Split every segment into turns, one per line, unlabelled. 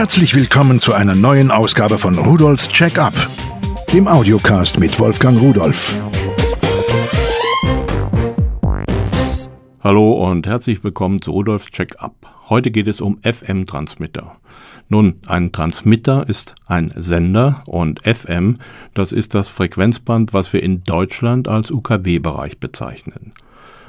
Herzlich willkommen zu einer neuen Ausgabe von Rudolfs Check-up, dem Audiocast mit Wolfgang Rudolf.
Hallo und herzlich willkommen zu Rudolfs Check-up. Heute geht es um FM-Transmitter. Nun, ein Transmitter ist ein Sender und FM, das ist das Frequenzband, was wir in Deutschland als UKW-Bereich bezeichnen.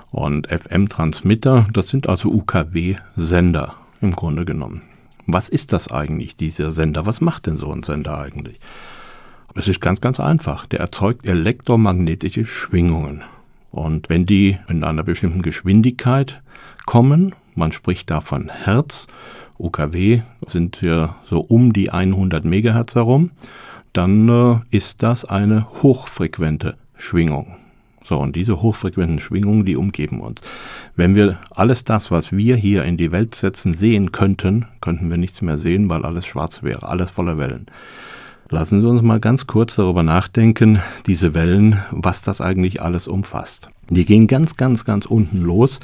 Und FM-Transmitter, das sind also UKW-Sender im Grunde genommen. Was ist das eigentlich, dieser Sender? Was macht denn so ein Sender eigentlich? Es ist ganz, ganz einfach. Der erzeugt elektromagnetische Schwingungen. Und wenn die in einer bestimmten Geschwindigkeit kommen, man spricht da von Hertz, UKW sind wir so um die 100 Megahertz herum, dann äh, ist das eine hochfrequente Schwingung. So, und diese hochfrequenten Schwingungen, die umgeben uns. Wenn wir alles das, was wir hier in die Welt setzen, sehen könnten, könnten wir nichts mehr sehen, weil alles schwarz wäre, alles voller Wellen. Lassen Sie uns mal ganz kurz darüber nachdenken, diese Wellen, was das eigentlich alles umfasst. Die gehen ganz, ganz, ganz unten los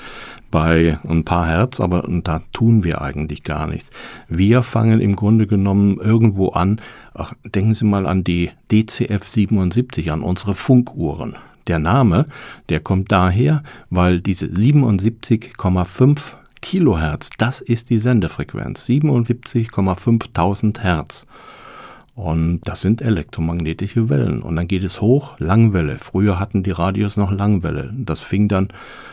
bei ein paar Hertz, aber da tun wir eigentlich gar nichts. Wir fangen im Grunde genommen irgendwo an, ach, denken Sie mal an die DCF 77, an unsere Funkuhren. Der Name, der kommt daher, weil diese 77,5 Kilohertz, das ist die Sendefrequenz, 77,5000 Hertz. Und das sind elektromagnetische Wellen. Und dann geht es hoch, Langwelle. Früher hatten die Radios noch Langwelle. Das fing dann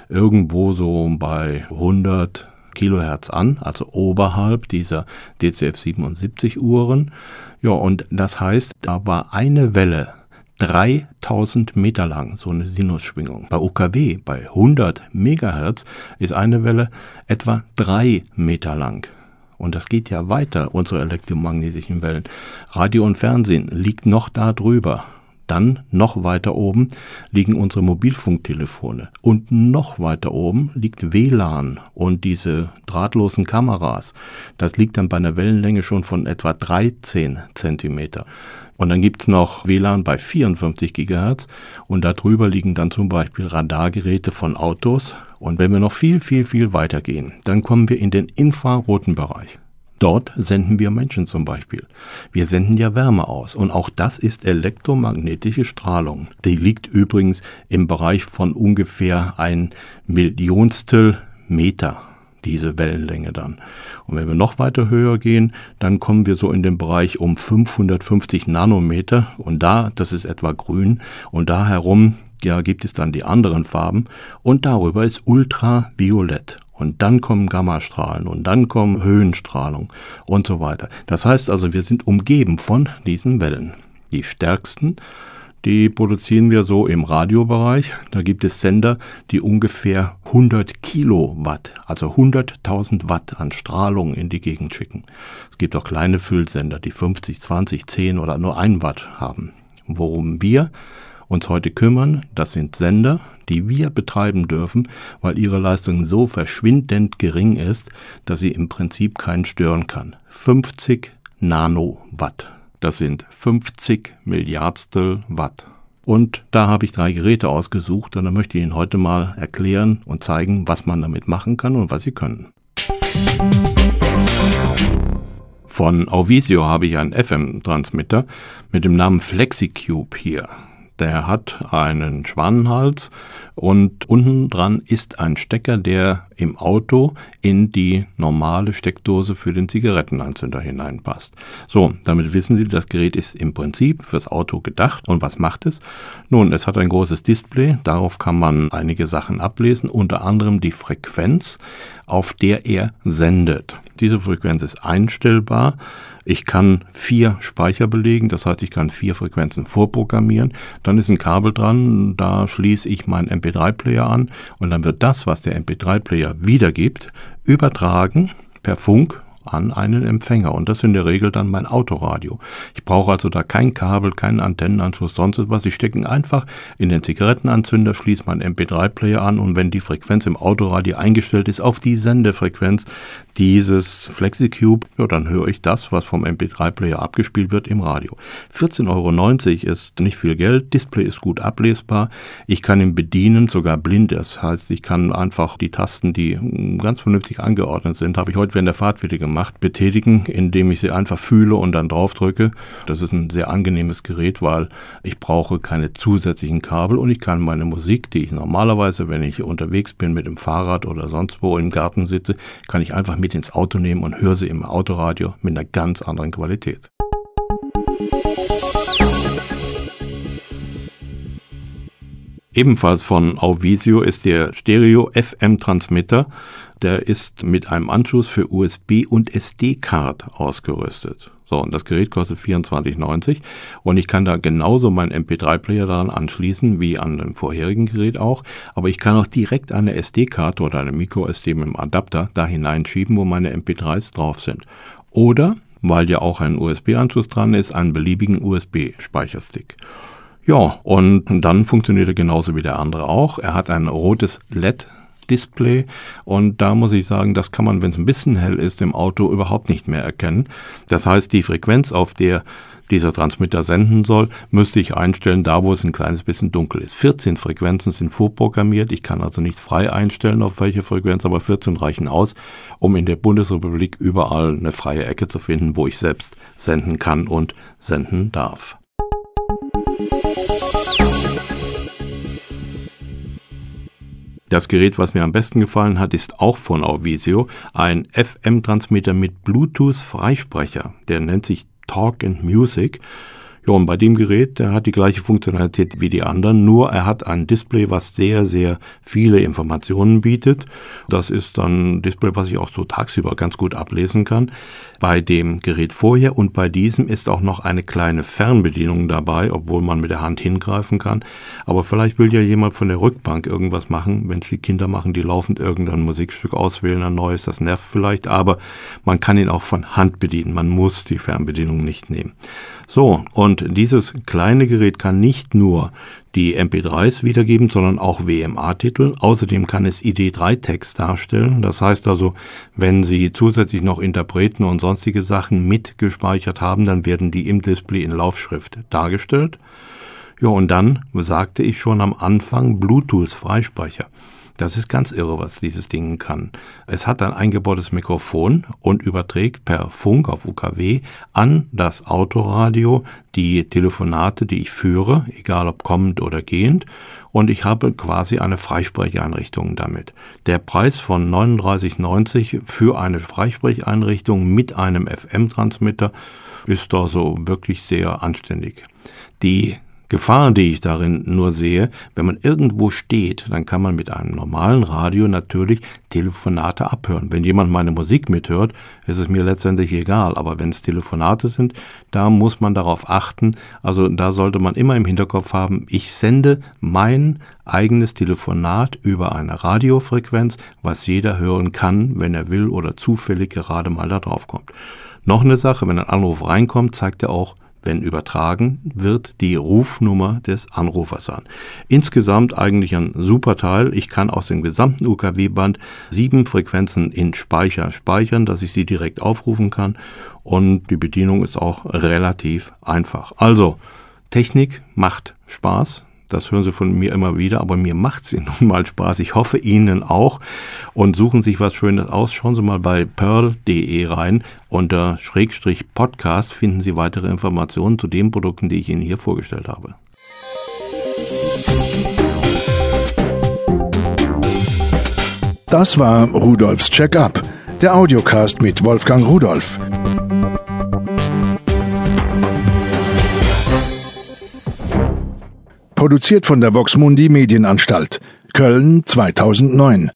irgendwo so bei 100 Kilohertz an, also oberhalb dieser DCF 77 Uhren. Ja, und das heißt, da war eine Welle 3000 Meter lang, so eine Sinusschwingung. Bei UKW, bei 100 Megahertz, ist eine Welle etwa drei Meter lang. Und das geht ja weiter, unsere elektromagnetischen Wellen. Radio und Fernsehen liegt noch da drüber. Dann noch weiter oben liegen unsere Mobilfunktelefone. Und noch weiter oben liegt WLAN und diese drahtlosen Kameras. Das liegt dann bei einer Wellenlänge schon von etwa 13 Zentimeter. Und dann gibt's noch WLAN bei 54 Gigahertz und darüber liegen dann zum Beispiel Radargeräte von Autos. Und wenn wir noch viel, viel, viel weiter gehen, dann kommen wir in den infraroten Bereich. Dort senden wir Menschen zum Beispiel. Wir senden ja Wärme aus und auch das ist elektromagnetische Strahlung. Die liegt übrigens im Bereich von ungefähr ein Millionstel Meter diese Wellenlänge dann. Und wenn wir noch weiter höher gehen, dann kommen wir so in den Bereich um 550 Nanometer und da, das ist etwa grün und da herum ja, gibt es dann die anderen Farben und darüber ist ultraviolett. Und dann kommen Gammastrahlen und dann kommen Höhenstrahlung und so weiter. Das heißt also, wir sind umgeben von diesen Wellen. Die stärksten die produzieren wir so im Radiobereich. Da gibt es Sender, die ungefähr 100 Kilowatt, also 100.000 Watt an Strahlung in die Gegend schicken. Es gibt auch kleine Füllsender, die 50, 20, 10 oder nur 1 Watt haben. Worum wir uns heute kümmern, das sind Sender, die wir betreiben dürfen, weil ihre Leistung so verschwindend gering ist, dass sie im Prinzip keinen stören kann. 50 Nanowatt. Das sind 50 Milliardstel Watt. Und da habe ich drei Geräte ausgesucht und da möchte ich Ihnen heute mal erklären und zeigen, was man damit machen kann und was sie können. Von Auvisio habe ich einen FM-Transmitter mit dem Namen FlexiCube hier. Der hat einen Schwanenhals und unten dran ist ein Stecker, der im Auto in die normale Steckdose für den Zigarettenanzünder hineinpasst. So, damit wissen Sie, das Gerät ist im Prinzip fürs Auto gedacht. Und was macht es? Nun, es hat ein großes Display, darauf kann man einige Sachen ablesen, unter anderem die Frequenz, auf der er sendet. Diese Frequenz ist einstellbar. Ich kann vier Speicher belegen, das heißt, ich kann vier Frequenzen vorprogrammieren. Dann ist ein Kabel dran, da schließe ich meinen MP3-Player an und dann wird das, was der MP3-Player wiedergibt, übertragen per Funk an einen Empfänger und das in der Regel dann mein Autoradio. Ich brauche also da kein Kabel, keinen Antennenanschluss, sonst etwas. Ich stecke einfach in den Zigarettenanzünder, schließe meinen MP3-Player an und wenn die Frequenz im Autoradio eingestellt ist auf die Sendefrequenz dieses FlexiCube, ja, dann höre ich das, was vom MP3-Player abgespielt wird im Radio. 14,90 Euro ist nicht viel Geld, Display ist gut ablesbar, ich kann ihn bedienen, sogar blind. Das heißt, ich kann einfach die Tasten, die ganz vernünftig angeordnet sind, habe ich heute während der Fahrt wieder gemacht gemacht, betätigen, indem ich sie einfach fühle und dann draufdrücke. Das ist ein sehr angenehmes Gerät, weil ich brauche keine zusätzlichen Kabel und ich kann meine Musik, die ich normalerweise, wenn ich unterwegs bin mit dem Fahrrad oder sonst wo im Garten sitze, kann ich einfach mit ins Auto nehmen und höre sie im Autoradio mit einer ganz anderen Qualität. Ebenfalls von Auvisio ist der Stereo FM Transmitter. Der ist mit einem Anschluss für USB und SD-Card ausgerüstet. So, und das Gerät kostet 24,90 und ich kann da genauso meinen MP3-Player daran anschließen wie an dem vorherigen Gerät auch, aber ich kann auch direkt eine SD-Karte oder eine Micro-SD mit dem Adapter da hineinschieben, wo meine MP3s drauf sind. Oder, weil ja auch ein USB-Anschluss dran ist, einen beliebigen USB-Speicherstick. Ja, und dann funktioniert er genauso wie der andere auch. Er hat ein rotes LED Display und da muss ich sagen, das kann man, wenn es ein bisschen hell ist, im Auto überhaupt nicht mehr erkennen. Das heißt, die Frequenz, auf der dieser Transmitter senden soll, müsste ich einstellen, da wo es ein kleines bisschen dunkel ist. 14 Frequenzen sind vorprogrammiert. Ich kann also nicht frei einstellen, auf welche Frequenz, aber 14 reichen aus, um in der Bundesrepublik überall eine freie Ecke zu finden, wo ich selbst senden kann und senden darf. Das Gerät, was mir am besten gefallen hat, ist auch von Auvisio, ein FM-Transmitter mit Bluetooth-Freisprecher. Der nennt sich Talk and Music. Ja, und bei dem Gerät, der hat die gleiche Funktionalität wie die anderen, nur er hat ein Display, was sehr, sehr viele Informationen bietet. Das ist dann ein Display, was ich auch so tagsüber ganz gut ablesen kann. Bei dem Gerät vorher und bei diesem ist auch noch eine kleine Fernbedienung dabei, obwohl man mit der Hand hingreifen kann. Aber vielleicht will ja jemand von der Rückbank irgendwas machen, wenn es die Kinder machen, die laufend irgendein Musikstück auswählen, ein neues, das nervt vielleicht, aber man kann ihn auch von Hand bedienen. Man muss die Fernbedienung nicht nehmen. So, und dieses kleine Gerät kann nicht nur die MP3s wiedergeben, sondern auch WMA-Titel. Außerdem kann es ID3-Text darstellen. Das heißt also, wenn Sie zusätzlich noch Interpreten und sonstige Sachen mitgespeichert haben, dann werden die im Display in Laufschrift dargestellt. Ja, und dann sagte ich schon am Anfang Bluetooth-Freispeicher. Das ist ganz irre, was dieses Ding kann. Es hat ein eingebautes Mikrofon und überträgt per Funk auf UKW an das Autoradio die Telefonate, die ich führe, egal ob kommend oder gehend. Und ich habe quasi eine Freisprecheinrichtung damit. Der Preis von 39,90 für eine Freisprecheinrichtung mit einem FM-Transmitter ist da so wirklich sehr anständig. Die Gefahr, die ich darin nur sehe, wenn man irgendwo steht, dann kann man mit einem normalen Radio natürlich Telefonate abhören. Wenn jemand meine Musik mithört, ist es mir letztendlich egal. Aber wenn es Telefonate sind, da muss man darauf achten. Also da sollte man immer im Hinterkopf haben, ich sende mein eigenes Telefonat über eine Radiofrequenz, was jeder hören kann, wenn er will oder zufällig gerade mal da drauf kommt. Noch eine Sache, wenn ein Anruf reinkommt, zeigt er auch wenn übertragen wird, die Rufnummer des Anrufers an. Insgesamt eigentlich ein super Teil. Ich kann aus dem gesamten UKW-Band sieben Frequenzen in Speicher speichern, dass ich sie direkt aufrufen kann. Und die Bedienung ist auch relativ einfach. Also, Technik macht Spaß. Das hören Sie von mir immer wieder, aber mir macht sie nun mal Spaß. Ich hoffe Ihnen auch. Und suchen sich was Schönes aus. Schauen Sie mal bei pearl.de rein. Unter Schrägstrich Podcast finden Sie weitere Informationen zu den Produkten, die ich Ihnen hier vorgestellt habe.
Das war Rudolfs Check-up, der Audiocast mit Wolfgang Rudolf. Produziert von der Voxmundi Medienanstalt. Köln 2009.